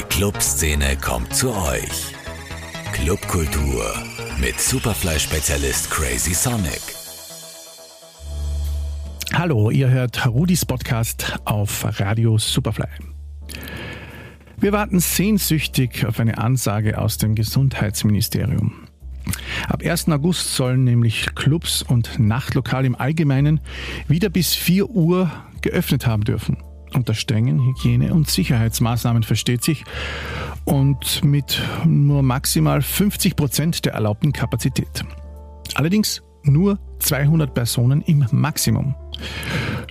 Die Clubszene kommt zu euch. Clubkultur mit Superfly-Spezialist Crazy Sonic. Hallo, ihr hört Rudis Podcast auf Radio Superfly. Wir warten sehnsüchtig auf eine Ansage aus dem Gesundheitsministerium. Ab 1. August sollen nämlich Clubs und Nachtlokale im Allgemeinen wieder bis 4 Uhr geöffnet haben dürfen. Unter strengen Hygiene- und Sicherheitsmaßnahmen versteht sich und mit nur maximal 50 Prozent der erlaubten Kapazität. Allerdings nur 200 Personen im Maximum.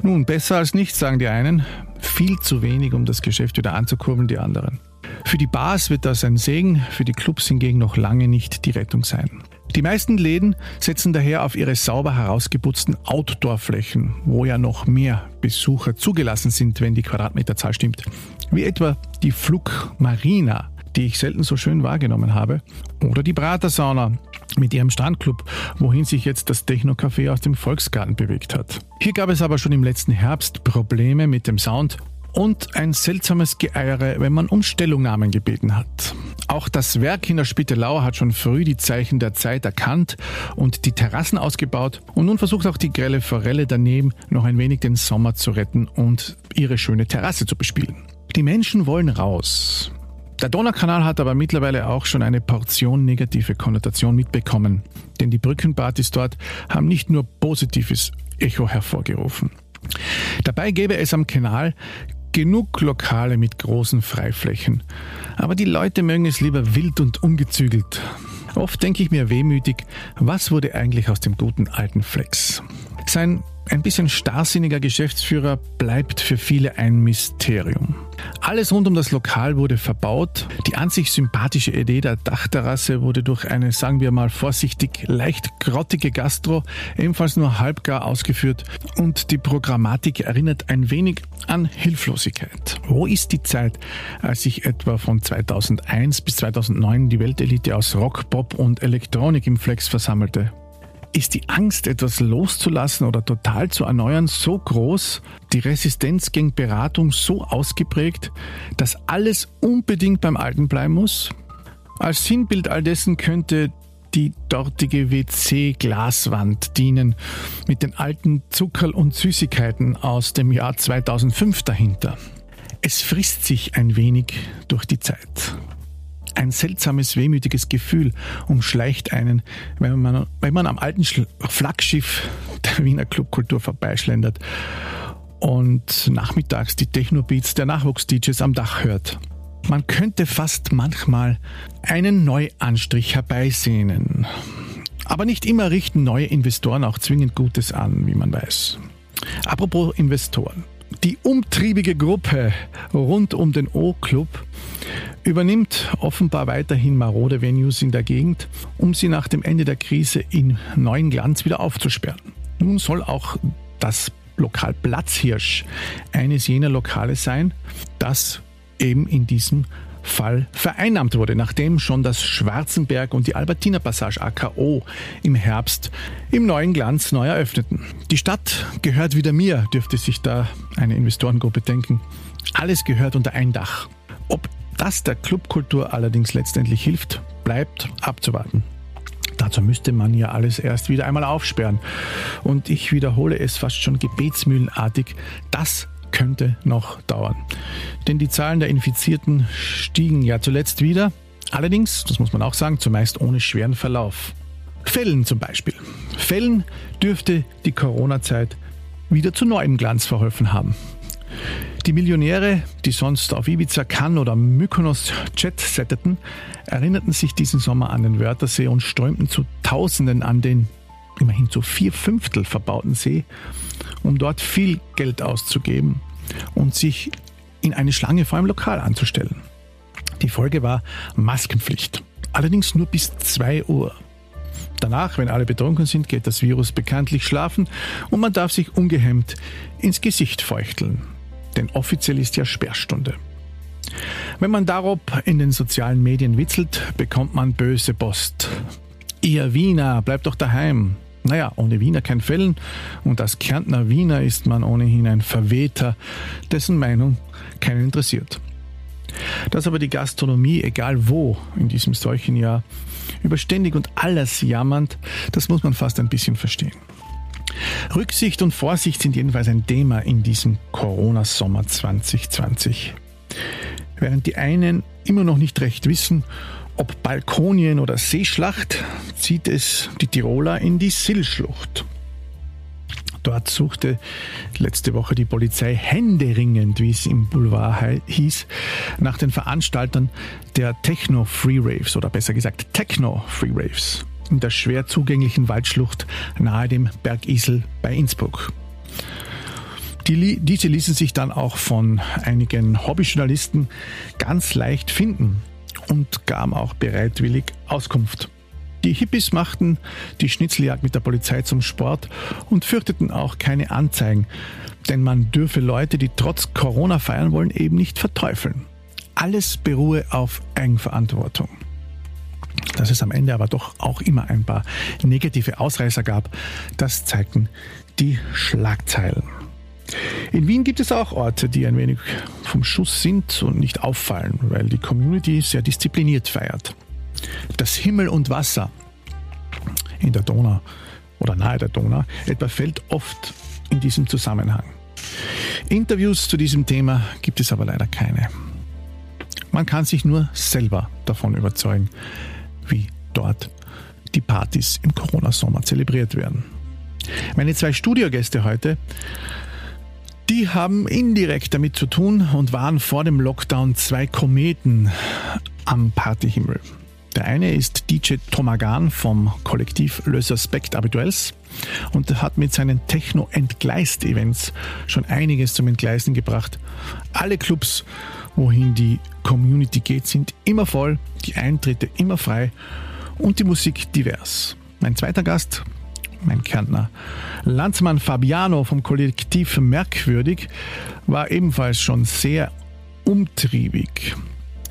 Nun, besser als nichts, sagen die einen, viel zu wenig, um das Geschäft wieder anzukurbeln, die anderen. Für die Bars wird das ein Segen, für die Clubs hingegen noch lange nicht die Rettung sein. Die meisten Läden setzen daher auf ihre sauber herausgeputzten Outdoor-Flächen, wo ja noch mehr Besucher zugelassen sind, wenn die Quadratmeterzahl stimmt. Wie etwa die Flug Marina, die ich selten so schön wahrgenommen habe, oder die Pratersauna mit ihrem Strandclub, wohin sich jetzt das Techno-Café aus dem Volksgarten bewegt hat. Hier gab es aber schon im letzten Herbst Probleme mit dem Sound und ein seltsames Geeiere, wenn man um Stellungnahmen gebeten hat. Auch das Werk in der Spittelau hat schon früh die Zeichen der Zeit erkannt und die Terrassen ausgebaut und nun versucht auch die grelle Forelle daneben noch ein wenig den Sommer zu retten und ihre schöne Terrasse zu bespielen. Die Menschen wollen raus. Der Donaukanal hat aber mittlerweile auch schon eine Portion negative Konnotation mitbekommen, denn die Brückenpartys dort haben nicht nur positives Echo hervorgerufen. Dabei gäbe es am Kanal genug Lokale mit großen Freiflächen. Aber die Leute mögen es lieber wild und ungezügelt. Oft denke ich mir wehmütig, was wurde eigentlich aus dem guten alten Flex? Sein ein bisschen starrsinniger Geschäftsführer bleibt für viele ein Mysterium. Alles rund um das Lokal wurde verbaut. Die an sich sympathische Idee der Dachterrasse wurde durch eine, sagen wir mal vorsichtig, leicht grottige Gastro ebenfalls nur halbgar ausgeführt und die Programmatik erinnert ein wenig an Hilflosigkeit. Wo ist die Zeit, als sich etwa von 2001 bis 2009 die Weltelite aus Rock, Pop und Elektronik im Flex versammelte? Ist die Angst, etwas loszulassen oder total zu erneuern, so groß, die Resistenz gegen Beratung so ausgeprägt, dass alles unbedingt beim Alten bleiben muss? Als Sinnbild all dessen könnte die dortige WC-Glaswand dienen, mit den alten Zuckerl und Süßigkeiten aus dem Jahr 2005 dahinter. Es frisst sich ein wenig durch die Zeit. Ein seltsames, wehmütiges Gefühl umschleicht einen, wenn man, wenn man am alten Flaggschiff der Wiener Clubkultur vorbeischlendert und nachmittags die Techno-Beats der Nachwuchs-DJs am Dach hört. Man könnte fast manchmal einen Neuanstrich herbeisehnen. Aber nicht immer richten neue Investoren auch zwingend Gutes an, wie man weiß. Apropos Investoren. Die umtriebige Gruppe rund um den O-Club übernimmt offenbar weiterhin marode Venues in der Gegend, um sie nach dem Ende der Krise in neuen Glanz wieder aufzusperren. Nun soll auch das Lokal Platzhirsch eines jener Lokale sein, das eben in diesem Fall vereinnahmt wurde, nachdem schon das Schwarzenberg und die Albertiner Passage AKO im Herbst im neuen Glanz neu eröffneten. Die Stadt gehört wieder mir, dürfte sich da eine Investorengruppe denken. Alles gehört unter ein Dach. Ob das der Clubkultur allerdings letztendlich hilft, bleibt abzuwarten. Dazu müsste man ja alles erst wieder einmal aufsperren. Und ich wiederhole es fast schon gebetsmühlenartig, das könnte noch dauern. Denn die Zahlen der Infizierten stiegen ja zuletzt wieder. Allerdings, das muss man auch sagen, zumeist ohne schweren Verlauf. Fällen zum Beispiel. Fällen dürfte die Corona-Zeit wieder zu neuem Glanz verholfen haben. Die Millionäre, die sonst auf Ibiza, Cannes oder Mykonos Jet setteten, erinnerten sich diesen Sommer an den Wörthersee und strömten zu Tausenden an den immerhin zu vier Fünftel verbauten See, um dort viel Geld auszugeben und sich in eine Schlange vor einem Lokal anzustellen. Die Folge war Maskenpflicht. Allerdings nur bis 2 Uhr. Danach, wenn alle betrunken sind, geht das Virus bekanntlich schlafen und man darf sich ungehemmt ins Gesicht feuchteln denn offiziell ist ja Sperrstunde. Wenn man darob in den sozialen Medien witzelt, bekommt man böse Post. Ihr Wiener, bleibt doch daheim. Naja, ohne Wiener kein Fällen und als Kärntner Wiener ist man ohnehin ein Verwehter, dessen Meinung keinen interessiert. Dass aber die Gastronomie, egal wo in diesem solchen Jahr, überständig und alles jammernd, das muss man fast ein bisschen verstehen. Rücksicht und Vorsicht sind jedenfalls ein Thema in diesem Corona-Sommer 2020. Während die einen immer noch nicht recht wissen, ob Balkonien oder Seeschlacht, zieht es die Tiroler in die Sillschlucht. Dort suchte letzte Woche die Polizei händeringend, wie es im Boulevard hieß, nach den Veranstaltern der Techno Free Raves oder besser gesagt Techno Free Raves in der schwer zugänglichen Waldschlucht nahe dem Bergisel bei Innsbruck. Die, diese ließen sich dann auch von einigen Hobbyjournalisten ganz leicht finden und gaben auch bereitwillig Auskunft. Die Hippies machten die Schnitzeljagd mit der Polizei zum Sport und fürchteten auch keine Anzeigen, denn man dürfe Leute, die trotz Corona feiern wollen, eben nicht verteufeln. Alles beruhe auf Eigenverantwortung. Dass es am Ende aber doch auch immer ein paar negative Ausreißer gab, das zeigten die Schlagzeilen. In Wien gibt es auch Orte, die ein wenig vom Schuss sind und nicht auffallen, weil die Community sehr diszipliniert feiert. Das Himmel und Wasser in der Donau oder nahe der Donau etwa fällt oft in diesem Zusammenhang. Interviews zu diesem Thema gibt es aber leider keine. Man kann sich nur selber davon überzeugen, wie dort die Partys im Corona-Sommer zelebriert werden. Meine zwei Studiogäste heute, die haben indirekt damit zu tun und waren vor dem Lockdown zwei Kometen am Partyhimmel. Der eine ist DJ Tomagan vom Kollektiv Le Suspect Habituels und hat mit seinen Techno-Entgleist-Events schon einiges zum Entgleisen gebracht. Alle Clubs, wohin die Community geht, sind immer voll, die Eintritte immer frei und die Musik divers. Mein zweiter Gast, mein Kärntner Landsmann Fabiano vom Kollektiv Merkwürdig, war ebenfalls schon sehr umtriebig.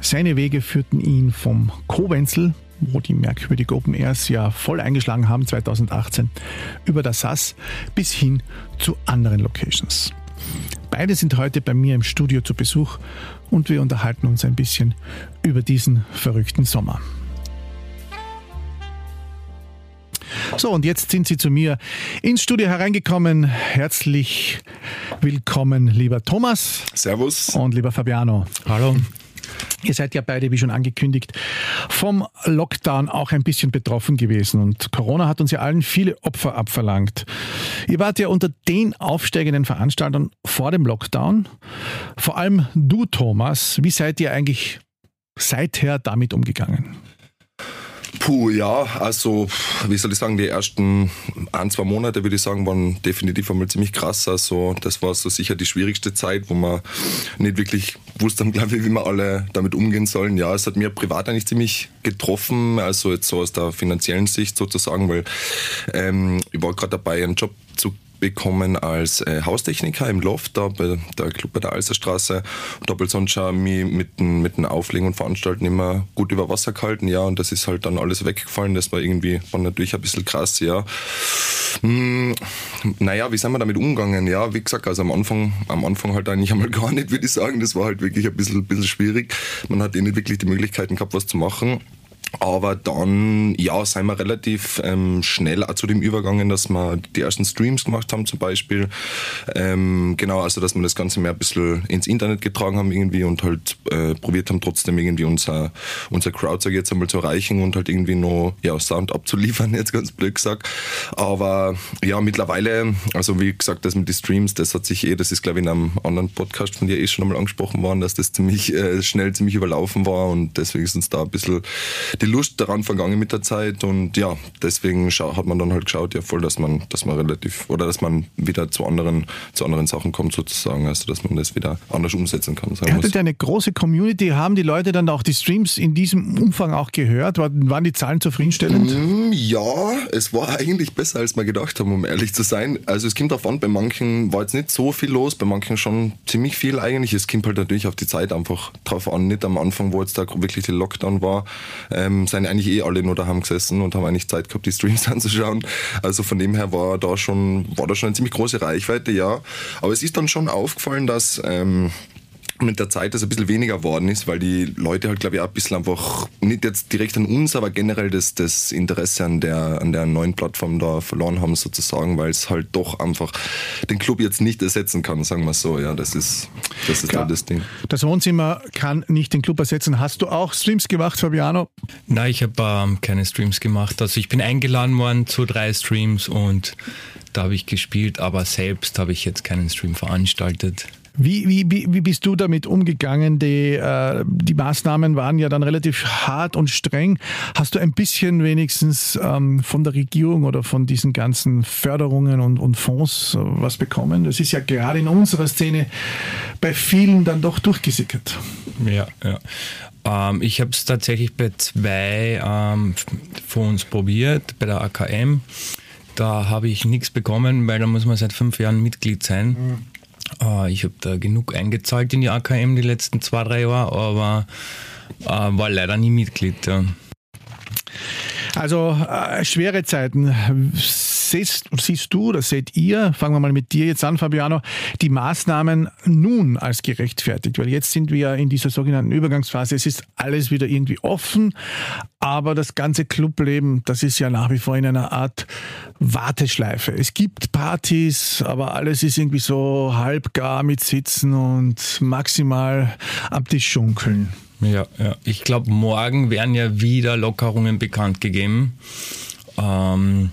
Seine Wege führten ihn vom Kowenzel, wo die merkwürdige Open Airs ja voll eingeschlagen haben 2018, über das SAS bis hin zu anderen Locations. Beide sind heute bei mir im Studio zu Besuch und wir unterhalten uns ein bisschen über diesen verrückten Sommer. So, und jetzt sind Sie zu mir ins Studio hereingekommen. Herzlich willkommen, lieber Thomas. Servus. Und lieber Fabiano. Hallo. Ihr seid ja beide, wie schon angekündigt, vom Lockdown auch ein bisschen betroffen gewesen und Corona hat uns ja allen viele Opfer abverlangt. Ihr wart ja unter den aufsteigenden Veranstaltern vor dem Lockdown. Vor allem du, Thomas. Wie seid ihr eigentlich seither damit umgegangen? Puh, ja, also wie soll ich sagen, die ersten ein, zwei Monate würde ich sagen, waren definitiv einmal ziemlich krass. Also das war so sicher die schwierigste Zeit, wo man nicht wirklich wusste, glaube ich, wie wir alle damit umgehen sollen. Ja, es hat mir privat eigentlich ziemlich getroffen, also jetzt so aus der finanziellen Sicht sozusagen, weil ähm, ich war gerade dabei, einen Job zu bekommen als äh, Haustechniker im Loft, da bei der Club bei der Alserstraße. Und habe sonst mich mit dem, mit dem Auflegen und Veranstalten immer gut über Wasser gehalten, ja, und das ist halt dann alles weggefallen. Das war irgendwie, war natürlich ein bisschen krass, ja. Hm, naja, wie sind wir damit umgegangen? Ja, wie gesagt, also am Anfang, am Anfang halt eigentlich einmal gar nicht, würde ich sagen. Das war halt wirklich ein bisschen, bisschen schwierig. Man hat eh nicht wirklich die Möglichkeiten gehabt, was zu machen. Aber dann, ja, sind wir relativ ähm, schnell auch zu dem übergangen, dass wir die ersten Streams gemacht haben zum Beispiel. Ähm, genau, also dass wir das Ganze mehr ein bisschen ins Internet getragen haben irgendwie und halt äh, probiert haben, trotzdem irgendwie unser, unser Crowd, sag ich jetzt einmal, zu erreichen und halt irgendwie noch ja, Sound abzuliefern, jetzt ganz blöd gesagt. Aber ja, mittlerweile, also wie gesagt, das mit den Streams, das hat sich eh, das ist glaube ich in einem anderen Podcast von dir eh schon einmal angesprochen worden, dass das ziemlich äh, schnell ziemlich überlaufen war und deswegen ist uns da ein bisschen die Lust daran vergangen mit der Zeit und ja, deswegen hat man dann halt geschaut, ja voll, dass man, dass man relativ oder dass man wieder zu anderen, zu anderen Sachen kommt sozusagen, also dass man das wieder anders umsetzen kann. Ihr hattet ja eine große Community, haben die Leute dann auch die Streams in diesem Umfang auch gehört? Waren die Zahlen zufriedenstellend? Mm, ja, es war eigentlich besser, als wir gedacht haben, um ehrlich zu sein. Also es kommt davon, bei manchen war jetzt nicht so viel los, bei manchen schon ziemlich viel eigentlich. Es kommt halt natürlich auf die Zeit einfach drauf an, nicht am Anfang, wo jetzt da wirklich der Lockdown war. Äh, ähm, sind eigentlich eh alle nur daheim gesessen und haben eigentlich Zeit gehabt, die Streams anzuschauen. Also von dem her war da schon, war da schon eine ziemlich große Reichweite, ja. Aber es ist dann schon aufgefallen, dass ähm, mit der Zeit das ein bisschen weniger geworden ist, weil die Leute halt, glaube ich, auch ein bisschen einfach, nicht jetzt direkt an uns, aber generell das, das Interesse an der, an der neuen Plattform da verloren haben, sozusagen, weil es halt doch einfach den Club jetzt nicht ersetzen kann, sagen wir so. Ja, das ist, das ist halt das Ding. Das Wohnzimmer kann nicht den Club ersetzen. Hast du auch Streams gemacht, Fabiano? Nein, ich habe ähm, keine Streams gemacht. Also ich bin eingeladen worden zu drei Streams und da habe ich gespielt, aber selbst habe ich jetzt keinen Stream veranstaltet. Wie, wie, wie bist du damit umgegangen? Die, äh, die Maßnahmen waren ja dann relativ hart und streng. Hast du ein bisschen wenigstens ähm, von der Regierung oder von diesen ganzen Förderungen und, und Fonds äh, was bekommen? Das ist ja gerade in unserer Szene bei vielen dann doch durchgesickert. Ja, ja. Ähm, ich habe es tatsächlich bei zwei ähm, Fonds probiert, bei der AKM. Da habe ich nichts bekommen, weil da muss man seit fünf Jahren Mitglied sein. Äh, ich habe da genug eingezahlt in die AKM die letzten zwei, drei Jahre, aber äh, war leider nie Mitglied. Also äh, schwere Zeiten. Siehst, siehst, du oder seht ihr, fangen wir mal mit dir jetzt an, Fabiano, die Maßnahmen nun als gerechtfertigt? Weil jetzt sind wir in dieser sogenannten Übergangsphase. Es ist alles wieder irgendwie offen, aber das ganze Clubleben, das ist ja nach wie vor in einer Art Warteschleife. Es gibt Partys, aber alles ist irgendwie so halbgar mit Sitzen und maximal ab die Schunkeln. Ja, ja. Ich glaube, morgen werden ja wieder Lockerungen bekannt gegeben. Ähm,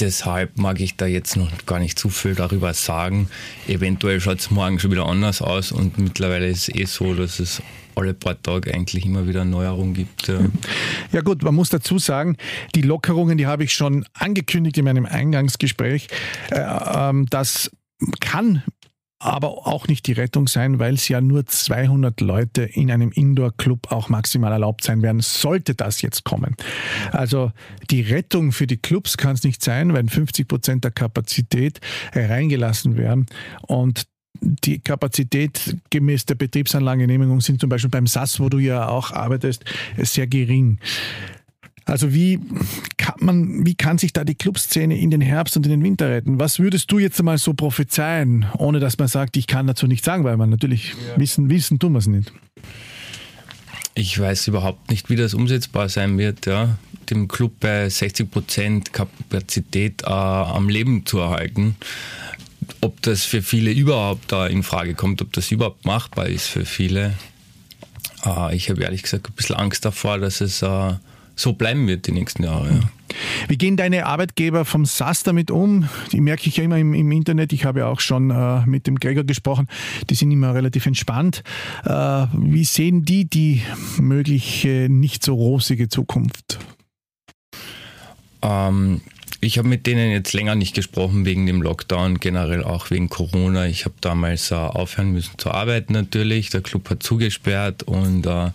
deshalb mag ich da jetzt noch gar nicht zu viel darüber sagen. Eventuell schaut es morgen schon wieder anders aus und mittlerweile ist es eh so, dass es alle paar Tage eigentlich immer wieder Neuerungen gibt. Ja gut, man muss dazu sagen, die Lockerungen, die habe ich schon angekündigt in meinem Eingangsgespräch. Äh, ähm, das kann aber auch nicht die Rettung sein, weil es ja nur 200 Leute in einem Indoor-Club auch maximal erlaubt sein werden, sollte das jetzt kommen. Also die Rettung für die Clubs kann es nicht sein, wenn 50 Prozent der Kapazität hereingelassen werden und die Kapazität gemäß der Betriebsanlagengenehmigung sind zum Beispiel beim SAS, wo du ja auch arbeitest, sehr gering. Also wie kann man, wie kann sich da die Clubszene in den Herbst und in den Winter retten? Was würdest du jetzt mal so prophezeien, ohne dass man sagt, ich kann dazu nichts sagen, weil man natürlich ja. wissen, wissen tun wir es nicht. Ich weiß überhaupt nicht, wie das umsetzbar sein wird, ja, dem Club bei 60 Prozent Kapazität äh, am Leben zu erhalten. Ob das für viele überhaupt da in Frage kommt, ob das überhaupt machbar ist für viele. Äh, ich habe ehrlich gesagt ein bisschen Angst davor, dass es äh, so bleiben wird die nächsten Jahre. Ja. Wie gehen deine Arbeitgeber vom SAS damit um? Die merke ich ja immer im, im Internet. Ich habe ja auch schon äh, mit dem Gregor gesprochen. Die sind immer relativ entspannt. Äh, wie sehen die die mögliche nicht so rosige Zukunft? Ähm, ich habe mit denen jetzt länger nicht gesprochen wegen dem Lockdown, generell auch wegen Corona. Ich habe damals äh, aufhören müssen zu arbeiten natürlich. Der Club hat zugesperrt und äh,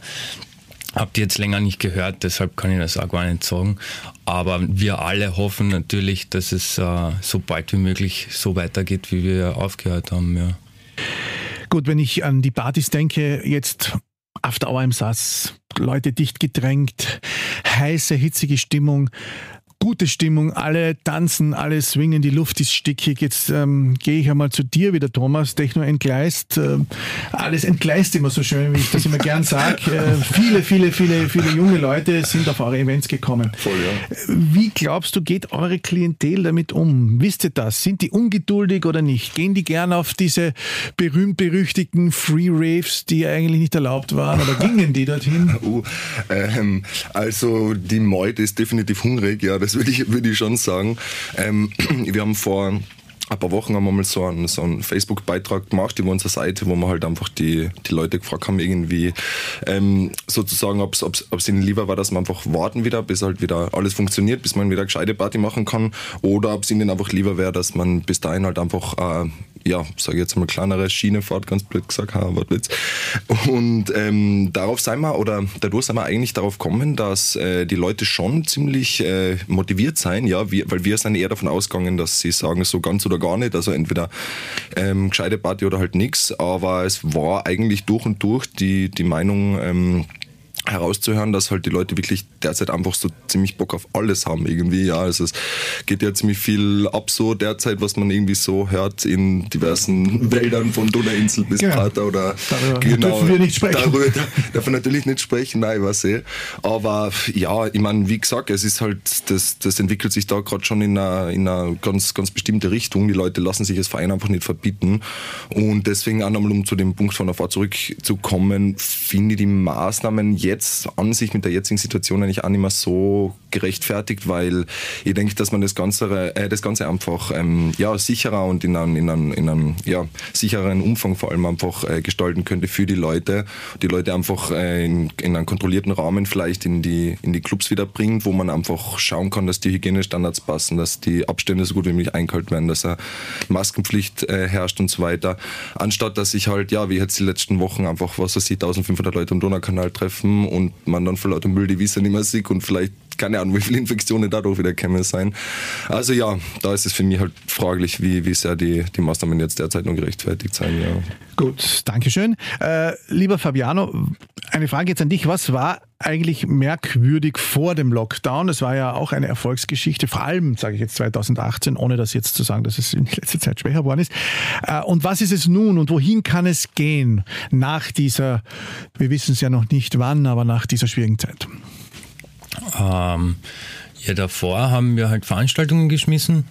Habt ihr jetzt länger nicht gehört, deshalb kann ich das auch gar nicht sagen. Aber wir alle hoffen natürlich, dass es äh, so bald wie möglich so weitergeht, wie wir aufgehört haben. Ja. Gut, wenn ich an die Partys denke, jetzt After Hour im Satz, Leute dicht gedrängt, heiße, hitzige Stimmung gute Stimmung, alle tanzen, alle swingen, die Luft ist stickig. Jetzt ähm, gehe ich einmal zu dir wieder, Thomas. Techno entgleist, äh, alles entgleist immer so schön, wie ich das immer gern sage. Äh, viele, viele, viele, viele junge Leute sind auf eure Events gekommen. Voll, ja. Wie glaubst du, geht eure Klientel damit um? Wisst ihr das? Sind die ungeduldig oder nicht? Gehen die gern auf diese berühmt-berüchtigten Free Raves, die eigentlich nicht erlaubt waren, oder gingen die dorthin? Uh, ähm, also die Meute ist definitiv hungrig, ja, das das würde ich, würde ich schon sagen. Ähm, wir haben vor ein paar Wochen haben wir mal so einen, so einen Facebook-Beitrag gemacht über unsere Seite, wo wir halt einfach die, die Leute gefragt haben, irgendwie ähm, sozusagen, ob es ihnen lieber war, dass wir einfach warten wieder, bis halt wieder alles funktioniert, bis man wieder gescheite Party machen kann, oder ob es ihnen einfach lieber wäre, dass man bis dahin halt einfach äh, ja, sage jetzt mal, kleinere Schienefahrt, ganz blöd gesagt, ha, Wortwitz. Und ähm, darauf sei wir, oder dadurch sind wir eigentlich darauf kommen, dass äh, die Leute schon ziemlich äh, motiviert sein, ja, wir, weil wir sind eher davon ausgegangen, dass sie sagen, so ganz oder gar nicht, also entweder ähm, gescheite Party oder halt nichts, aber es war eigentlich durch und durch die, die Meinung, ähm, herauszuhören, dass halt die Leute wirklich derzeit einfach so ziemlich Bock auf alles haben irgendwie. Ja, also es geht ja ziemlich viel ab so derzeit, was man irgendwie so hört in diversen Wäldern von Donauinsel bis genau. Prater oder darüber genau, dürfen wir nicht sprechen. Darüber darf man natürlich nicht sprechen, nein, was eh. Aber ja, ich meine, wie gesagt, es ist halt, das, das entwickelt sich da gerade schon in einer, in einer ganz, ganz bestimmte Richtung. Die Leute lassen sich als Verein einfach nicht verbieten. Und deswegen auch nochmal, um zu dem Punkt von davor zurückzukommen, finde ich die Maßnahmen jetzt jetzt an sich mit der jetzigen Situation eigentlich auch nicht mehr so gerechtfertigt, weil ich denke, dass man das Ganze, äh, das Ganze einfach ähm, ja, sicherer und in einem, in einem, in einem ja, sichereren Umfang vor allem einfach äh, gestalten könnte für die Leute. Die Leute einfach äh, in, in einen kontrollierten Rahmen vielleicht in die, in die Clubs wieder bringt, wo man einfach schauen kann, dass die Hygienestandards passen, dass die Abstände so gut wie möglich eingehalten werden, dass eine Maskenpflicht äh, herrscht und so weiter. Anstatt dass ich halt, ja, wie jetzt die letzten Wochen einfach, was weiß ich, 1500 Leute am Donaukanal treffen und man dann vor lauter Müll die Wiese nicht mehr sieht und vielleicht keine Ahnung, wie viele Infektionen dadurch wieder kämen sein. Also ja, da ist es für mich halt fraglich, wie, wie sehr die, die Maßnahmen jetzt derzeit noch gerechtfertigt sein. Ja. Gut, Dankeschön. Äh, lieber Fabiano, eine Frage jetzt an dich. Was war eigentlich merkwürdig vor dem Lockdown? Es war ja auch eine Erfolgsgeschichte, vor allem, sage ich jetzt 2018, ohne das jetzt zu sagen, dass es in letzter Zeit schwächer geworden ist. Äh, und was ist es nun und wohin kann es gehen nach dieser, wir wissen es ja noch nicht wann, aber nach dieser schwierigen Zeit? Ähm, ja, davor haben wir halt Veranstaltungen geschmissen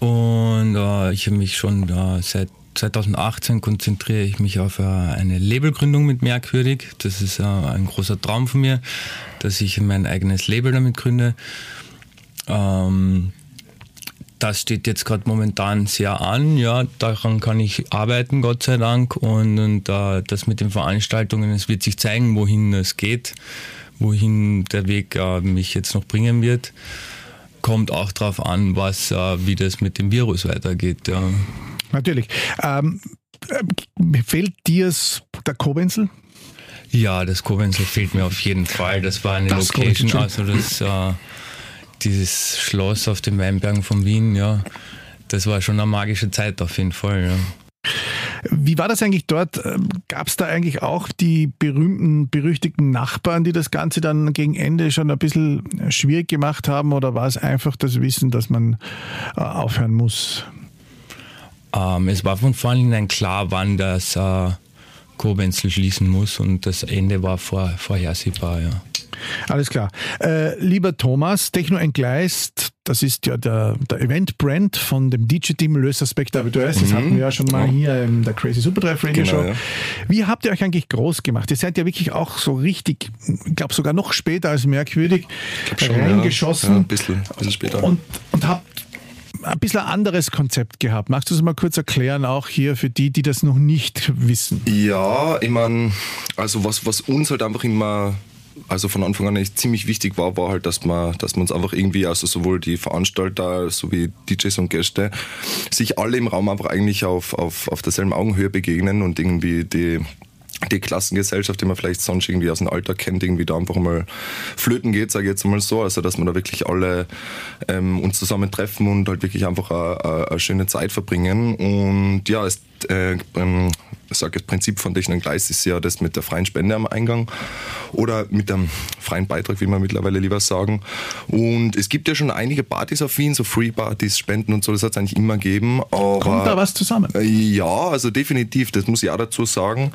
und äh, ich habe mich schon äh, seit 2018 konzentriere ich mich auf äh, eine Labelgründung mit Merkwürdig. Das ist äh, ein großer Traum von mir, dass ich mein eigenes Label damit gründe. Ähm, das steht jetzt gerade momentan sehr an. Ja, daran kann ich arbeiten, Gott sei Dank. Und, und uh, das mit den Veranstaltungen, es wird sich zeigen, wohin es geht wohin der Weg äh, mich jetzt noch bringen wird. Kommt auch darauf an, was, äh, wie das mit dem Virus weitergeht. Ja. Natürlich. Ähm, äh, fehlt dir der Kobenzl? Ja, das Kobenzl fehlt mir auf jeden Fall. Das war eine das Location, also das, äh, dieses Schloss auf den Weinbergen von Wien, ja. Das war schon eine magische Zeit auf jeden Fall, ja. Wie war das eigentlich dort? Ähm, Gab es da eigentlich auch die berühmten, berüchtigten Nachbarn, die das Ganze dann gegen Ende schon ein bisschen schwierig gemacht haben? Oder war es einfach das Wissen, dass man äh, aufhören muss? Ähm, es war von vornherein klar, wann das äh, Koblenz schließen muss und das Ende war vor, vorhersehbar. Ja. Alles klar. Äh, lieber Thomas, Techno entgleist, das ist ja der, der Event-Brand von dem DJ-Team Löser Spectre Das mhm. hatten wir ja schon mal hier in der Crazy Super Drive Radio genau, Show. Ja. Wie habt ihr euch eigentlich groß gemacht? Ihr seid ja wirklich auch so richtig, ich glaube sogar noch später als merkwürdig, reingeschossen. Ja. Ja, ein bisschen, ein bisschen später. Und, und habt ein bisschen ein anderes Konzept gehabt. Magst du es mal kurz erklären, auch hier für die, die das noch nicht wissen? Ja, ich meine, also was, was uns halt einfach immer also von Anfang an echt ziemlich wichtig war, war halt, dass man, dass man uns einfach irgendwie, also sowohl die Veranstalter sowie DJs und Gäste, sich alle im Raum einfach eigentlich auf, auf, auf derselben Augenhöhe begegnen und irgendwie die, die Klassengesellschaft, die man vielleicht sonst irgendwie aus dem Alltag kennt, irgendwie da einfach mal flöten geht, sage ich jetzt mal so. Also dass man da wirklich alle ähm, uns zusammen treffen und halt wirklich einfach eine, schöne Zeit verbringen. Und ja, es äh, ähm, sage, das Prinzip von Technik Gleis ist ja das mit der freien Spende am Eingang oder mit dem freien Beitrag, wie man mittlerweile lieber sagen. Und es gibt ja schon einige Partys auf Wien, so Free-Partys, Spenden und so, das hat es eigentlich immer gegeben. Aber, Kommt da was zusammen? Äh, ja, also definitiv, das muss ich auch dazu sagen.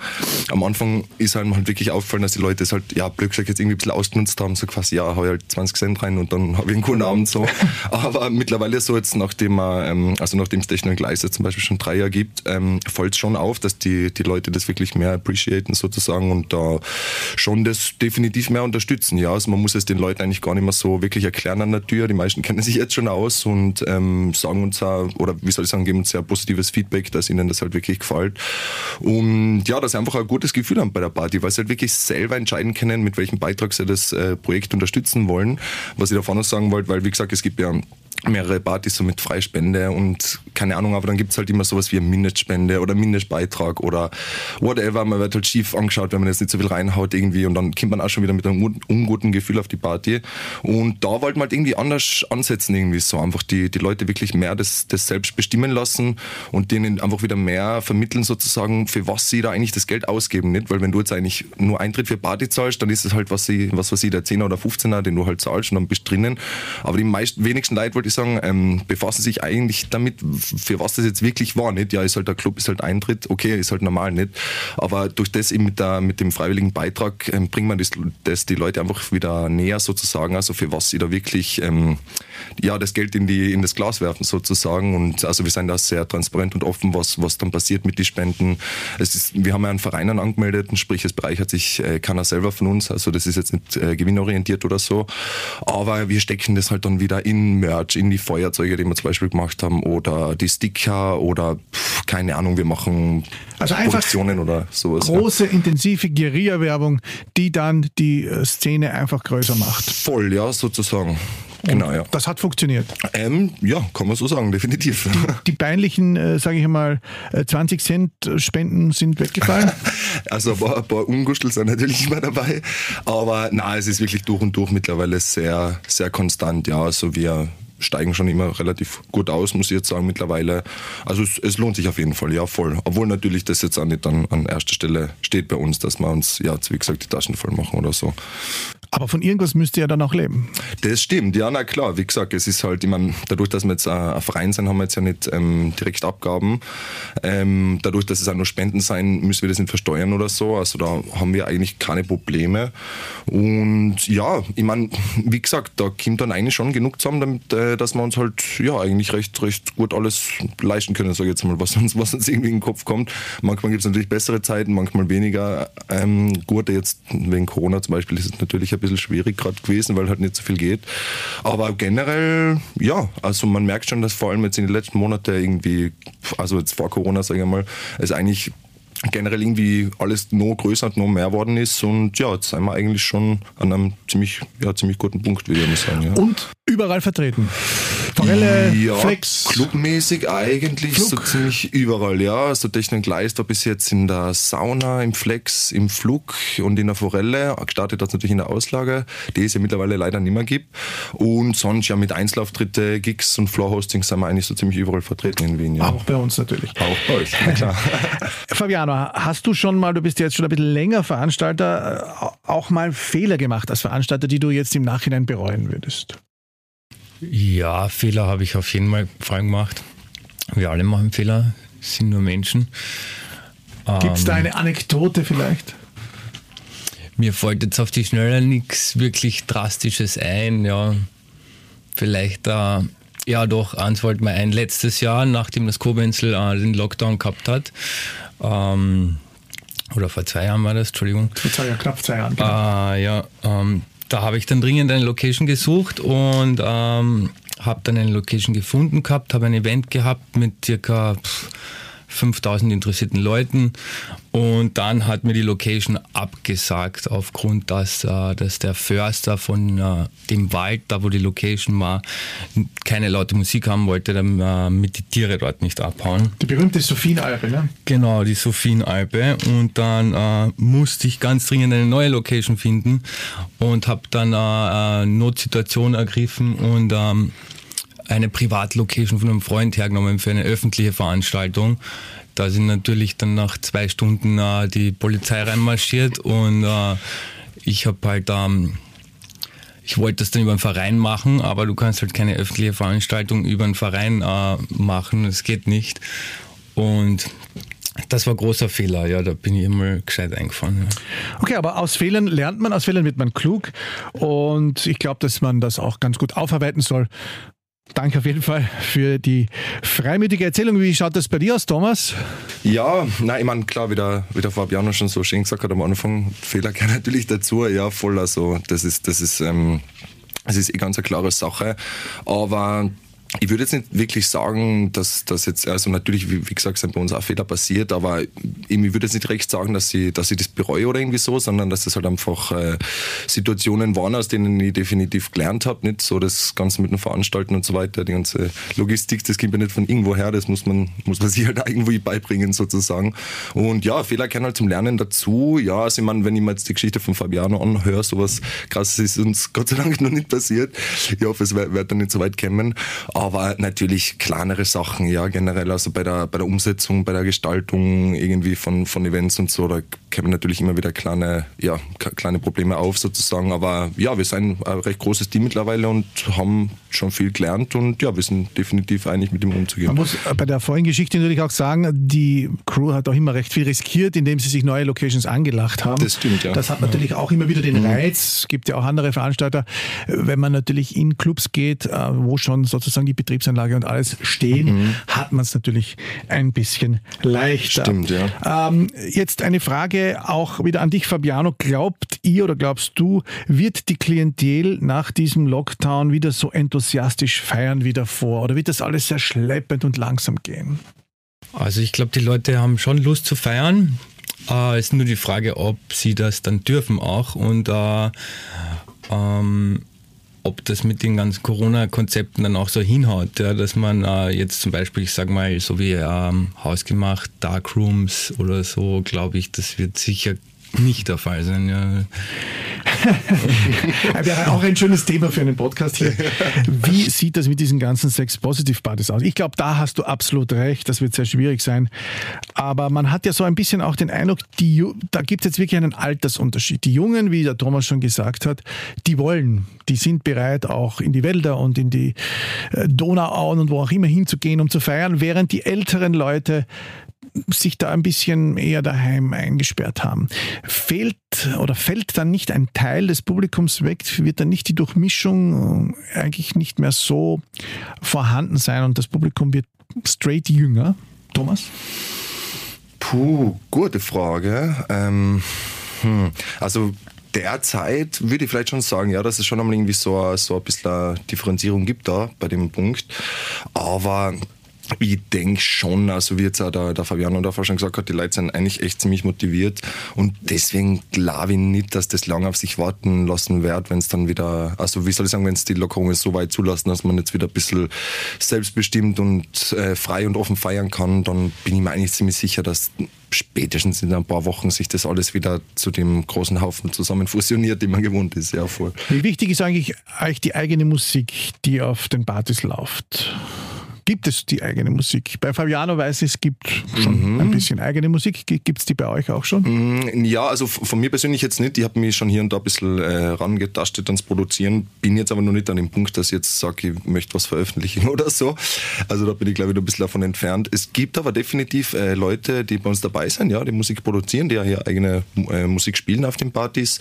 Am Anfang ist einem halt wirklich aufgefallen, dass die Leute es halt, ja, blöd gesagt, jetzt irgendwie ein bisschen ausgenutzt haben, so quasi, ja, hau ich halt 20 Cent rein und dann habe ich einen guten Abend so. Aber mittlerweile so jetzt, nachdem man, ähm, also nachdem es Technik Gleis zum Beispiel schon drei Jahre gibt, ähm, fällt es schon auf, dass die, die Leute das wirklich mehr appreciaten sozusagen und da schon das definitiv mehr unterstützen. Ja, also man muss es den Leuten eigentlich gar nicht mehr so wirklich erklären an der Tür. Die meisten kennen sich jetzt schon aus und ähm, sagen uns auch, oder wie soll ich sagen, geben uns sehr positives Feedback, dass ihnen das halt wirklich gefällt. Und ja, dass sie einfach ein gutes Gefühl haben bei der Party, weil sie halt wirklich selber entscheiden können, mit welchem Beitrag sie das äh, Projekt unterstützen wollen. Was ich davon noch sagen wollte, weil wie gesagt, es gibt ja mehrere Partys so mit Freispende und keine Ahnung, aber dann gibt es halt immer sowas wie eine Mindestspende oder Mindestbeitrag oder whatever. Man wird halt schief angeschaut, wenn man jetzt nicht so viel reinhaut irgendwie und dann kommt man auch schon wieder mit einem unguten Gefühl auf die Party. Und da wollten wir halt irgendwie anders ansetzen, irgendwie so. Einfach die, die Leute wirklich mehr das, das selbst bestimmen lassen und denen einfach wieder mehr vermitteln sozusagen, für was sie da eigentlich das Geld ausgeben. Nicht? Weil wenn du jetzt eigentlich nur Eintritt für Party zahlst, dann ist es halt, was sie, was weiß ich, der 10er oder 15er, den du halt zahlst und dann bist drinnen. Aber die meisten, wenigsten Leute, wollte ich sagen, ähm, befassen sich eigentlich damit, für was das jetzt wirklich war. Nicht? Ja, ist halt der Club, ist halt Eintritt, okay, ist halt normal nicht. Aber durch das eben mit, der, mit dem freiwilligen Beitrag ähm, bringt man das, das die Leute einfach wieder näher sozusagen, also für was sie da wirklich ähm, ja, das Geld in, die, in das Glas werfen sozusagen. Und also wir sind da sehr transparent und offen, was, was dann passiert mit den Spenden. Es ist, wir haben ja einen Verein angemeldet, sprich es bereichert sich äh, keiner selber von uns. Also das ist jetzt nicht äh, gewinnorientiert oder so. Aber wir stecken das halt dann wieder in Merch, in die Feuerzeuge, die wir zum Beispiel gemacht haben, oder die Sticker oder pff, keine Ahnung, wir machen also Produktionen oder sowas. Große, ja. intensive Guerilla-Werbung, die dann die äh, Szene einfach größer macht. Voll, ja, sozusagen. Genau, ja. Das hat funktioniert. Ähm, ja, kann man so sagen, definitiv. Die, die peinlichen, äh, sage ich mal, 20 äh, Cent Spenden sind weggefallen. also ein paar, ein paar Ungustel sind natürlich immer dabei. Aber nein, es ist wirklich durch und durch mittlerweile sehr, sehr konstant. Ja, also wir steigen schon immer relativ gut aus, muss ich jetzt sagen, mittlerweile. Also es, es, lohnt sich auf jeden Fall, ja, voll. Obwohl natürlich das jetzt auch nicht an, an erster Stelle steht bei uns, dass wir uns, ja, wie gesagt, die Taschen voll machen oder so. Aber von irgendwas müsst ihr ja dann auch leben. Das stimmt, ja, na klar. Wie gesagt, es ist halt, ich meine, dadurch, dass wir jetzt ein Verein sind, haben wir jetzt ja nicht ähm, direkt Abgaben. Ähm, dadurch, dass es auch nur Spenden sein, müssen wir das nicht versteuern oder so. Also da haben wir eigentlich keine Probleme. Und ja, ich meine, wie gesagt, da kommt dann eigentlich schon genug zusammen, damit, äh, dass wir uns halt ja eigentlich recht, recht gut alles leisten können, sage ich jetzt mal, was uns, was uns irgendwie in den Kopf kommt. Manchmal gibt es natürlich bessere Zeiten, manchmal weniger ähm, gute. Jetzt wegen Corona zum Beispiel ist es natürlich ein bisschen schwierig gerade gewesen, weil halt nicht so viel geht. Aber generell, ja, also man merkt schon, dass vor allem jetzt in den letzten Monaten irgendwie, also jetzt vor Corona, sage ich mal, es eigentlich generell irgendwie alles noch größer und noch mehr worden ist. Und ja, jetzt sind wir eigentlich schon an einem ziemlich, ja, ziemlich guten Punkt, würde ich sagen. Ja. Und überall vertreten. Forelle, ja, Flex. Clubmäßig eigentlich Flug. so ziemlich überall, ja. Also Technik Gleis war bis jetzt in der Sauna, im Flex, im Flug und in der Forelle. Gestartet hat natürlich in der Auslage, die es ja mittlerweile leider nicht mehr gibt. Und sonst ja mit Einzelauftritte, Gigs und Floor-Hostings sind wir eigentlich so ziemlich überall vertreten in Wien. Ja. Auch bei uns natürlich. Auch bei euch, na klar. Fabiano, hast du schon mal, du bist jetzt schon ein bisschen länger Veranstalter, äh, auch mal Fehler gemacht als Veranstalter, die du jetzt im Nachhinein bereuen würdest? Ja, Fehler habe ich auf jeden Fall gemacht. Wir alle machen Fehler, sind nur Menschen. Gibt es da ähm, eine Anekdote vielleicht? Mir fällt jetzt auf die Schnelle nichts wirklich Drastisches ein. Ja, vielleicht, äh, ja doch, eins wollte mir ein. Letztes Jahr, nachdem das Koblenzel äh, den Lockdown gehabt hat, ähm, oder vor zwei Jahren war das, Entschuldigung. Vor zwei Jahren, knapp zwei Jahren. Genau. Äh, ja, ähm, da habe ich dann dringend eine Location gesucht und ähm, habe dann eine Location gefunden gehabt, habe ein Event gehabt mit circa 5000 interessierten Leuten und dann hat mir die Location abgesagt aufgrund, dass, äh, dass der Förster von äh, dem Wald, da wo die Location war, keine laute Musik haben wollte, damit die Tiere dort nicht abhauen. Die berühmte Sophienalpe, ne? Genau, die Sophienalpe und dann äh, musste ich ganz dringend eine neue Location finden und habe dann eine Notsituation ergriffen und ähm, eine Privatlocation von einem Freund hergenommen für eine öffentliche Veranstaltung. Da sind natürlich dann nach zwei Stunden äh, die Polizei reinmarschiert und äh, ich habe halt ähm, ich wollte das dann über einen Verein machen, aber du kannst halt keine öffentliche Veranstaltung über einen Verein äh, machen, das geht nicht. Und das war großer Fehler, ja, da bin ich immer gescheit eingefahren. Ja. Okay, aber aus Fehlern lernt man, aus Fehlern wird man klug und ich glaube, dass man das auch ganz gut aufarbeiten soll. Danke auf jeden Fall für die freimütige Erzählung. Wie schaut das bei dir aus, Thomas? Ja, nein, ich meine, klar, wie der, wie der Fabiano schon so schön gesagt hat am Anfang, Fehler gehören natürlich dazu. Ja, voll. Also, das ist, das ist, ähm, das ist eh ganz eine klare Sache. Aber ich würde jetzt nicht wirklich sagen, dass das jetzt, also natürlich, wie, wie, gesagt, sind bei uns auch Fehler passiert, aber ich würde jetzt nicht recht sagen, dass ich, dass ich das bereue oder irgendwie so, sondern dass das halt einfach äh, Situationen waren, aus denen ich definitiv gelernt habe. Nicht so das Ganze mit den Veranstalten und so weiter, die ganze Logistik, das kommt ja nicht von irgendwo her, das muss man, muss man sich halt irgendwie beibringen sozusagen. Und ja, Fehler kennen halt zum Lernen dazu. Ja, also ich meine, wenn ich mir jetzt die Geschichte von Fabiano anhöre, sowas krasses ist uns Gott sei Dank noch nicht passiert. Ich hoffe, es wird, wird dann nicht so weit kommen aber natürlich kleinere Sachen, ja, generell, also bei der, bei der Umsetzung, bei der Gestaltung irgendwie von, von Events und so, da kommen natürlich immer wieder kleine, ja, kleine Probleme auf sozusagen, aber ja, wir sind ein recht großes Team mittlerweile und haben schon viel gelernt und ja, wir sind definitiv einig mit dem umzugehen. Man muss bei der vorigen Geschichte natürlich auch sagen, die Crew hat auch immer recht viel riskiert, indem sie sich neue Locations angelacht haben. Das stimmt, ja. Das hat natürlich auch immer wieder den mhm. Reiz. Es gibt ja auch andere Veranstalter, wenn man natürlich in Clubs geht, äh, wo schon sozusagen die Betriebsanlage und alles stehen, mhm. hat man es natürlich ein bisschen leichter. Stimmt, ja. Ähm, jetzt eine Frage auch wieder an dich, Fabiano. Glaubt ihr oder glaubst du, wird die Klientel nach diesem Lockdown wieder so enthusiastisch feiern wie davor? Oder wird das alles sehr schleppend und langsam gehen? Also ich glaube, die Leute haben schon Lust zu feiern. Äh, ist nur die Frage, ob sie das dann dürfen auch. Und äh, ähm, ob das mit den ganzen Corona-Konzepten dann auch so hinhaut, ja, dass man äh, jetzt zum Beispiel, ich sag mal, so wie ähm, hausgemacht, Darkrooms oder so, glaube ich, das wird sicher nicht der Fall sein. Ja. Wäre auch ein schönes Thema für einen Podcast hier. Wie sieht das mit diesen ganzen Sex-Positive-Partys aus? Ich glaube, da hast du absolut recht. Das wird sehr schwierig sein. Aber man hat ja so ein bisschen auch den Eindruck, die, da gibt es jetzt wirklich einen Altersunterschied. Die Jungen, wie der Thomas schon gesagt hat, die wollen, die sind bereit, auch in die Wälder und in die äh, Donauauen und wo auch immer hinzugehen, um zu feiern, während die älteren Leute sich da ein bisschen eher daheim eingesperrt haben. Fehlt oder fällt dann nicht ein Teil des Publikums weg? Wird dann nicht die Durchmischung äh, eigentlich nicht mehr so vorhanden sein und das Publikum wird straight jünger? Thomas? Puh, gute Frage. Ähm, hm. Also derzeit würde ich vielleicht schon sagen, ja, dass es schon einmal irgendwie so, so ein bisschen Differenzierung gibt da bei dem Punkt. Aber ich denke schon, also wie jetzt auch der, der Fabiano davor schon gesagt hat, die Leute sind eigentlich echt ziemlich motiviert und deswegen glaube ich nicht, dass das lange auf sich warten lassen wird, wenn es dann wieder, also wie soll ich sagen, wenn es die Lockerungen so weit zulassen, dass man jetzt wieder ein bisschen selbstbestimmt und äh, frei und offen feiern kann, dann bin ich mir eigentlich ziemlich sicher, dass spätestens in ein paar Wochen sich das alles wieder zu dem großen Haufen zusammen fusioniert, den man gewohnt ist. Ja, voll. Wie wichtig ist eigentlich, eigentlich die eigene Musik, die auf den Partys läuft? Gibt es die eigene Musik. Bei Fabiano weiß ich, es gibt schon mhm. ein bisschen eigene Musik. Gibt es die bei euch auch schon? Mhm, ja, also von mir persönlich jetzt nicht. Ich habe mich schon hier und da ein bisschen äh, rangetastet ans Produzieren. Bin jetzt aber noch nicht an dem Punkt, dass ich jetzt sage, ich möchte was veröffentlichen oder so. Also da bin ich, glaube ich, noch ein bisschen davon entfernt. Es gibt aber definitiv äh, Leute, die bei uns dabei sind, ja, die Musik produzieren, die ja hier eigene äh, Musik spielen auf den Partys.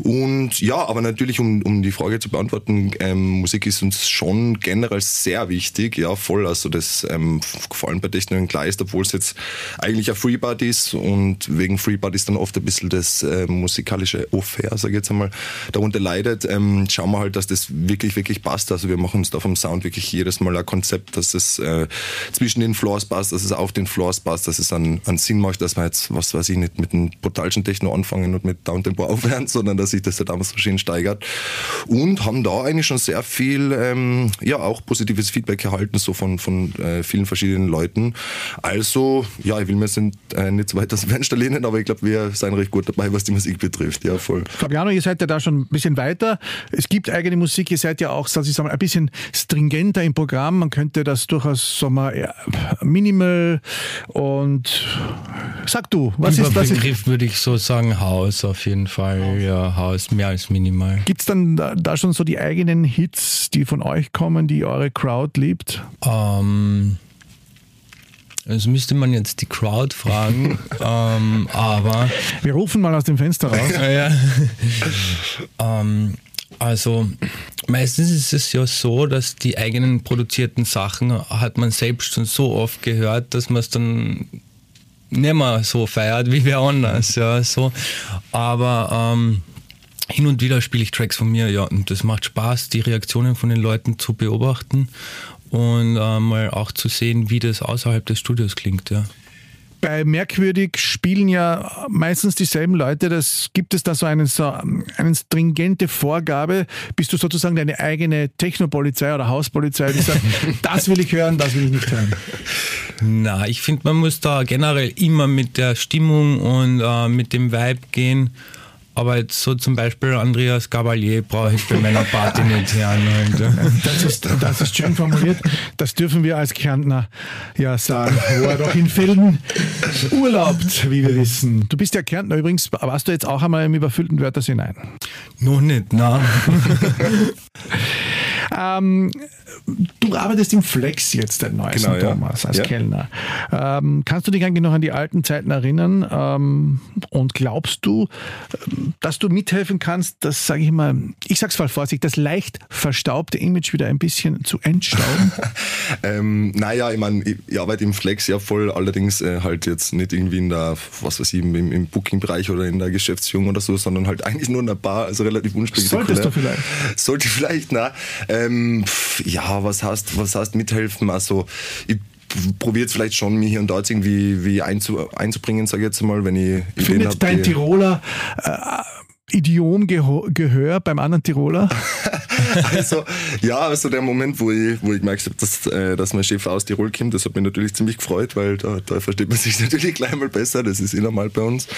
Und ja, aber natürlich, um, um die Frage zu beantworten, ähm, Musik ist uns schon generell sehr wichtig, ja, voll. Also das ähm, vor allem bei Techno klar obwohl es jetzt eigentlich ein Freebad ist und wegen Freebad ist dann oft ein bisschen das äh, musikalische Off-Fair, sage ich jetzt einmal, darunter leidet, ähm, schauen wir halt, dass das wirklich, wirklich passt. Also wir machen uns da vom Sound wirklich jedes Mal ein Konzept, dass es äh, zwischen den Floors passt, dass es auf den Floors passt, dass es einen, einen Sinn macht, dass man jetzt, was weiß ich, nicht mit einem brutalsten Techno anfangen und mit Downtempo aufhören, sondern dass sich das halt einfach schön steigert. Und haben da eigentlich schon sehr viel, ähm, ja, auch positives Feedback erhalten, so von, von äh, vielen verschiedenen Leuten. Also, ja, ich will mir sind, äh, nicht so weit aus dem Fenster lehnen, aber ich glaube, wir sind recht gut dabei, was die Musik betrifft. Ja, voll. Fabiano, ihr seid ja da schon ein bisschen weiter. Es gibt eigene Musik, ihr seid ja auch, sag ich ein bisschen stringenter im Programm. Man könnte das durchaus, sagen wir, ja, minimal und sag du, was Über ist das? Begriff würde ich so sagen, Haus auf jeden Fall. Ja, Haus, mehr als minimal. Gibt es dann da, da schon so die eigenen Hits, die von euch kommen, die eure Crowd liebt? Ähm, das müsste man jetzt die Crowd fragen, ähm, aber. Wir rufen mal aus dem Fenster raus. ja. ähm, also meistens ist es ja so, dass die eigenen produzierten Sachen hat man selbst schon so oft gehört, dass man es dann nicht mehr so feiert wie wer anders. Ja, so. Aber ähm, hin und wieder spiele ich Tracks von mir, ja, und das macht Spaß, die Reaktionen von den Leuten zu beobachten und äh, mal auch zu sehen, wie das außerhalb des Studios klingt, ja. Bei Merkwürdig spielen ja meistens dieselben Leute. Das gibt es da so eine, so eine stringente Vorgabe. Bist du sozusagen deine eigene Technopolizei oder Hauspolizei, die sagt, das will ich hören, das will ich nicht hören? Na, ich finde, man muss da generell immer mit der Stimmung und äh, mit dem Vibe gehen. Aber jetzt so zum Beispiel Andreas Gabalier brauche ich bei meiner Party nicht hören. Das ist, das ist schön formuliert. Das dürfen wir als Kärntner ja sagen, wo er doch in Felden urlaubt, wie wir wissen. Du bist ja Kärntner übrigens. Warst du jetzt auch einmal im überfüllten Wörtersee? Nein. Noch nicht, nein. ähm, du arbeitest im Flex jetzt, den neuesten genau, Thomas, als ja. Kellner. Ähm, kannst du dich eigentlich noch an die alten Zeiten erinnern? Ähm, und glaubst du, dass du mithelfen kannst, das sage ich mal, ich sag's mal vorsichtig, das leicht verstaubte Image wieder ein bisschen zu entstauben? ähm, naja, ich meine, ich, ich, arbeite im Flex ja voll, allerdings äh, halt jetzt nicht irgendwie in der, was weiß ich, im, im Booking-Bereich oder in der Geschäftsführung oder so, sondern halt eigentlich nur in der Bar, also relativ unspektakulär. Solltest du vielleicht? Sollte vielleicht, na. Ähm, ja, was heißt, was heißt mithelfen? Also, ich probiere jetzt vielleicht schon, mich hier und dort irgendwie wie einzu, einzubringen, sage ich jetzt mal, wenn ich Findet dein Tiroler äh, Idiom Gehör beim anderen Tiroler? also, ja, also der Moment, wo ich, wo ich gemerkt habe, dass, äh, dass mein Chef aus Tirol kommt, das hat mich natürlich ziemlich gefreut, weil da, da versteht man sich natürlich gleich mal besser, das ist eh normal bei uns.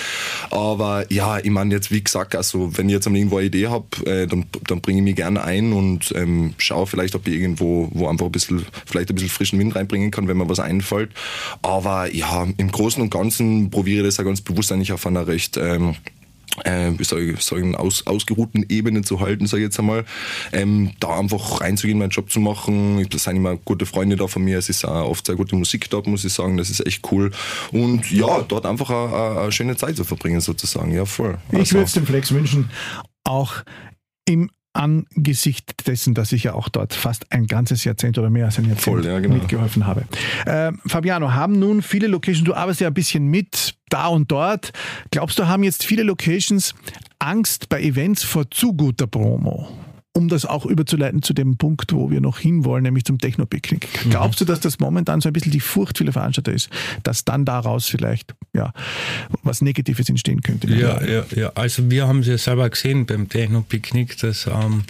Aber ja, ich meine jetzt, wie gesagt, also wenn ich jetzt irgendwo eine Idee habe, äh, dann, dann bringe ich mich gerne ein und ähm, schaue vielleicht, ob ich irgendwo wo einfach ein bisschen, vielleicht ein bisschen frischen Wind reinbringen kann, wenn mir was einfällt. Aber ja, im Großen und Ganzen probiere ich das ja ganz bewusst eigentlich auf einer recht ähm, äh, soll ich sagen, aus, ausgeruhten Ebene zu halten, sage ich jetzt einmal. Ähm, da einfach reinzugehen, meinen Job zu machen. Das sind immer gute Freunde da von mir. Es ist auch oft sehr gute Musik dort, muss ich sagen. Das ist echt cool. Und ja, dort einfach eine, eine schöne Zeit zu verbringen, sozusagen. Ja, voll. Also. Ich würde es dem Flex wünschen, auch im angesichts dessen, dass ich ja auch dort fast ein ganzes Jahrzehnt oder mehr als ein Jahrzehnt Voll, ja, genau. mitgeholfen habe. Äh, Fabiano, haben nun viele Locations, du arbeitest ja ein bisschen mit, da und dort. Glaubst du, haben jetzt viele Locations Angst bei Events vor zu guter Promo? um das auch überzuleiten zu dem Punkt, wo wir noch hinwollen, nämlich zum Techno-Picknick. Mhm. Glaubst du, dass das momentan so ein bisschen die Furcht vieler Veranstalter ist, dass dann daraus vielleicht ja, was Negatives entstehen könnte? Ja, ja, ja, also wir haben es ja selber gesehen beim Techno-Picknick, dass ähm,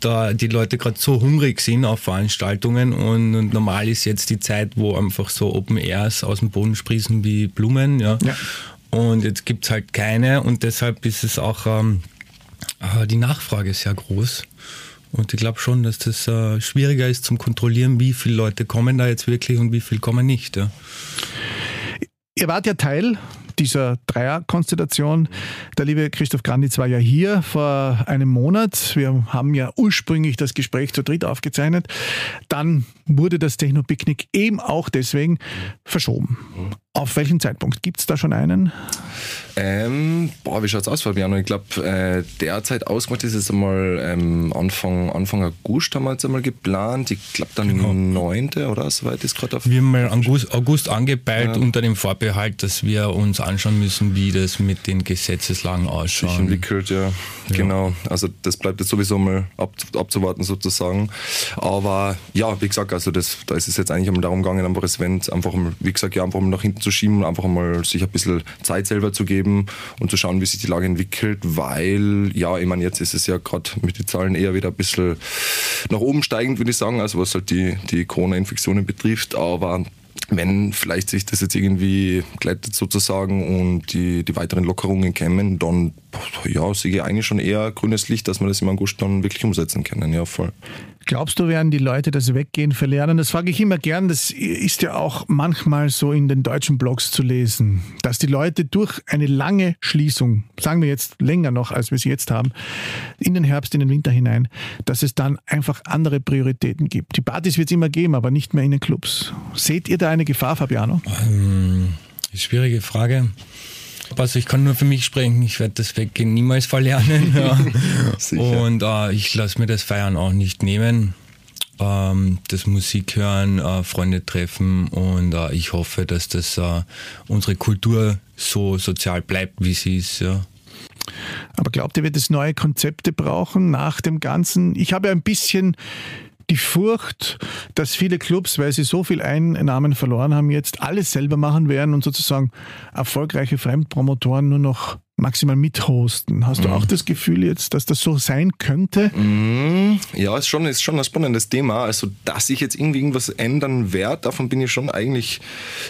da die Leute gerade so hungrig sind auf Veranstaltungen und, und, normal ist jetzt die Zeit, wo einfach so Open Airs aus dem Boden sprießen wie Blumen. Ja. ja. Und jetzt gibt es halt keine und deshalb ist es auch... Ähm, die Nachfrage ist sehr groß. Und ich glaube schon, dass das äh, schwieriger ist zum Kontrollieren, wie viele Leute kommen da jetzt wirklich und wie viele kommen nicht. Ja. Ihr wart ja Teil dieser Dreierkonstellation. Der liebe Christoph Granditz war ja hier vor einem Monat. Wir haben ja ursprünglich das Gespräch zu dritt aufgezeichnet. Dann wurde das Techno-Picknick eben auch deswegen verschoben. Auf welchen Zeitpunkt? Gibt es da schon einen? Ähm, boah, wie schaut's aus, Fabiano? Ich glaube, äh, derzeit ausgemacht ist es einmal ähm, Anfang, Anfang August haben wir jetzt einmal geplant. Ich glaube dann genau. 9. oder soweit ist gerade auf. Wir haben mal August, August angepeilt ja. unter dem Vorbehalt, dass wir uns anschauen müssen, wie das mit den Gesetzeslagen ausschaut. Sich entwickelt, ja. ja. Genau. Also das bleibt jetzt sowieso mal ab, abzuwarten sozusagen. Aber ja, wie gesagt, also das, da ist es jetzt eigentlich einmal darum gegangen, einfach das Event einfach mal, wie gesagt, ja, einfach mal nach hinten zu schieben und einfach mal sich ein bisschen Zeit selber zu geben und zu schauen, wie sich die Lage entwickelt, weil, ja, ich meine, jetzt ist es ja gerade mit den Zahlen eher wieder ein bisschen nach oben steigend, würde ich sagen, also was halt die, die Corona-Infektionen betrifft, aber wenn vielleicht sich das jetzt irgendwie gleitet sozusagen und die, die weiteren Lockerungen kämen, dann ja, sehe ich eigentlich schon eher grünes Licht, dass wir das im August dann wirklich umsetzen können. Ja, voll. Glaubst du, werden die Leute das Weggehen verlernen? Das frage ich immer gern. Das ist ja auch manchmal so in den deutschen Blogs zu lesen, dass die Leute durch eine lange Schließung, sagen wir jetzt länger noch, als wir sie jetzt haben, in den Herbst, in den Winter hinein, dass es dann einfach andere Prioritäten gibt. Die Partys wird es immer geben, aber nicht mehr in den Clubs. Seht ihr da eine Gefahr, Fabiano? Ähm, schwierige Frage. Also ich kann nur für mich sprechen, ich werde das Weggehen niemals verlernen. Ja. Und äh, ich lasse mir das Feiern auch nicht nehmen. Ähm, das Musik hören, äh, Freunde treffen und äh, ich hoffe, dass das äh, unsere Kultur so sozial bleibt, wie sie ist. Ja. Aber glaubt ihr, wird es neue Konzepte brauchen nach dem Ganzen? Ich habe ein bisschen die Furcht, dass viele Clubs, weil sie so viel Einnahmen verloren haben, jetzt alles selber machen werden und sozusagen erfolgreiche Fremdpromotoren nur noch maximal mithosten. Hast du mhm. auch das Gefühl jetzt, dass das so sein könnte? Mhm. Ja, ist schon, ist schon ein spannendes Thema. Also, dass ich jetzt irgendwie irgendwas ändern werde, davon bin ich schon eigentlich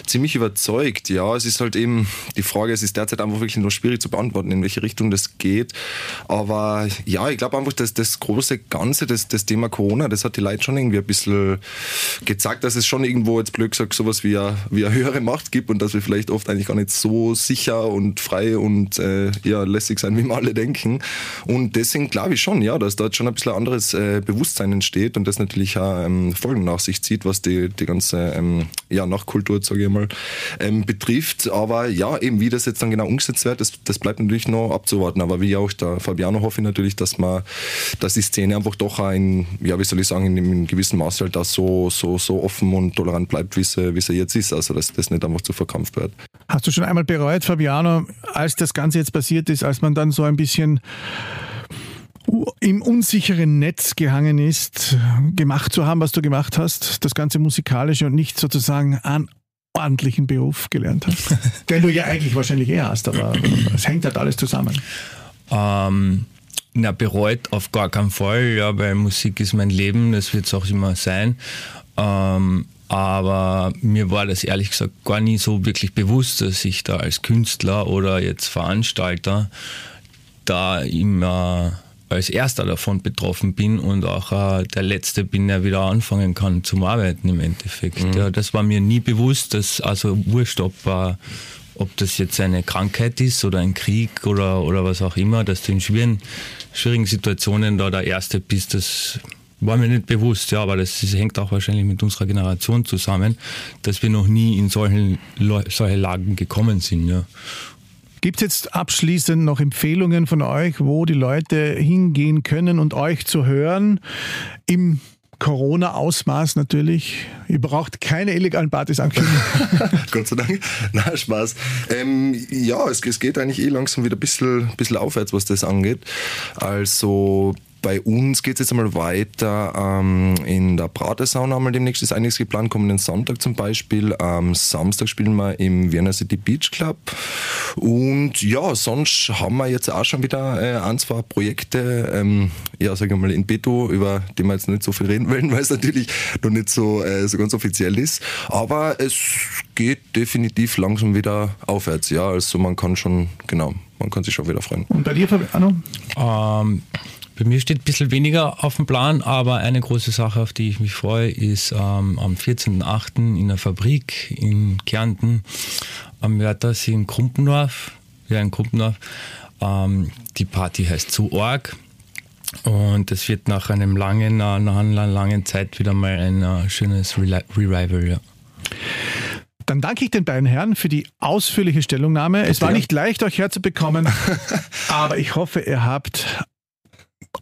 ziemlich überzeugt. Ja, es ist halt eben die Frage, es ist derzeit einfach wirklich nur schwierig zu beantworten, in welche Richtung das geht. Aber ja, ich glaube einfach, dass das große Ganze, das, das Thema Corona, das hat die Leute schon irgendwie ein bisschen gezeigt, dass es schon irgendwo, jetzt blöd gesagt, sowas wie eine, wie eine höhere Macht gibt und dass wir vielleicht oft eigentlich gar nicht so sicher und frei und äh, äh, ja, lässig sein, wie wir alle denken. Und deswegen glaube ich schon, ja, dass dort schon ein bisschen anderes äh, Bewusstsein entsteht und das natürlich auch ähm, Folgen nach sich zieht, was die, die ganze ähm, ja, Nachkultur, sage ich mal, ähm, betrifft. Aber ja, eben wie das jetzt dann genau umgesetzt wird, das, das bleibt natürlich noch abzuwarten. Aber wie auch der Fabiano hoffe ich natürlich, dass man, dass die Szene einfach doch ein, ja, wie soll ich sagen, in einem gewissen Maß halt da so, so, so offen und tolerant bleibt, wie sie, wie sie jetzt ist. Also dass das nicht einfach zu verkrampft wird. Hast du schon einmal bereut, Fabiano, als das Ganze jetzt passiert ist, als man dann so ein bisschen im unsicheren Netz gehangen ist, gemacht zu haben, was du gemacht hast, das ganze musikalische und nicht sozusagen einen ordentlichen Beruf gelernt hast, den du ja eigentlich wahrscheinlich eher hast, aber es hängt halt alles zusammen. Ähm, na, bereut auf gar keinen Fall, ja, weil Musik ist mein Leben, das wird es auch immer sein. Ähm, aber mir war das ehrlich gesagt gar nie so wirklich bewusst, dass ich da als Künstler oder jetzt Veranstalter da immer als erster davon betroffen bin und auch äh, der letzte bin, der wieder anfangen kann zum Arbeiten im Endeffekt. Mhm. Ja, das war mir nie bewusst, dass also wurscht, ob, äh, ob das jetzt eine Krankheit ist oder ein Krieg oder, oder was auch immer, dass du in schwierigen, schwierigen Situationen da der Erste bist, das war mir nicht bewusst, ja, aber das, das, hängt auch wahrscheinlich mit unserer Generation zusammen, dass wir noch nie in solchen, solche Lagen gekommen sind. Ja. Gibt es jetzt abschließend noch Empfehlungen von euch, wo die Leute hingehen können und euch zu hören im Corona-Ausmaß natürlich. Ihr braucht keine illegalen Partys ankündigen. Gott sei Dank. Na, Spaß. Ähm, ja, es, es, geht eigentlich eh langsam wieder ein bisschen, bisschen aufwärts, was das angeht. Also bei uns geht es jetzt einmal weiter ähm, in der Pratersauna einmal demnächst ist einiges geplant, kommenden Sonntag zum Beispiel. Am Samstag spielen wir im Vienna City Beach Club. Und ja, sonst haben wir jetzt auch schon wieder äh, ein, zwei Projekte, ähm, ja, sagen wir mal in Beto, über die wir jetzt nicht so viel reden wollen, weil es natürlich noch nicht so, äh, so ganz offiziell ist. Aber es geht definitiv langsam wieder aufwärts, ja. Also man kann schon, genau, man kann sich schon wieder freuen. Und bei dir, Arno? Ähm, bei mir steht ein bisschen weniger auf dem Plan, aber eine große Sache, auf die ich mich freue, ist ähm, am 14.08. in der Fabrik in Kärnten am Wörthersee in Krumpendorf. Ja, in Krumpendorf. Ähm, die Party heißt zu Org. Und es wird nach einem langen, nach einer langen Zeit wieder mal ein uh, schönes Re Revival. Ja. Dann danke ich den beiden Herren für die ausführliche Stellungnahme. Es war nicht leicht, euch herzubekommen, aber ich hoffe, ihr habt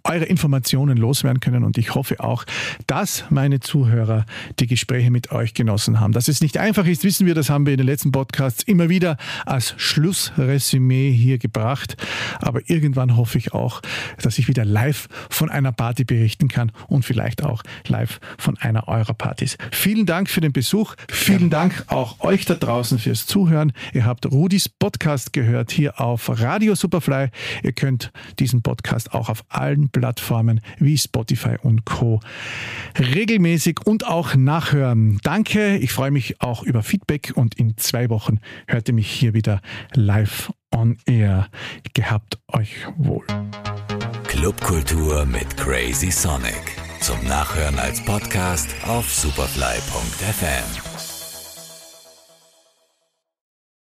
eure Informationen loswerden können. Und ich hoffe auch, dass meine Zuhörer die Gespräche mit euch genossen haben. Dass es nicht einfach ist, wissen wir, das haben wir in den letzten Podcasts immer wieder als Schlussresümee hier gebracht. Aber irgendwann hoffe ich auch, dass ich wieder live von einer Party berichten kann und vielleicht auch live von einer eurer Partys. Vielen Dank für den Besuch. Vielen Dank auch euch da draußen fürs Zuhören. Ihr habt Rudis Podcast gehört hier auf Radio Superfly. Ihr könnt diesen Podcast auch auf allen allen Plattformen wie Spotify und Co. regelmäßig und auch nachhören. Danke, ich freue mich auch über Feedback und in zwei Wochen hört ihr mich hier wieder live on air. Gehabt euch wohl. Clubkultur mit Crazy Sonic. Zum Nachhören als Podcast auf superfly.fm.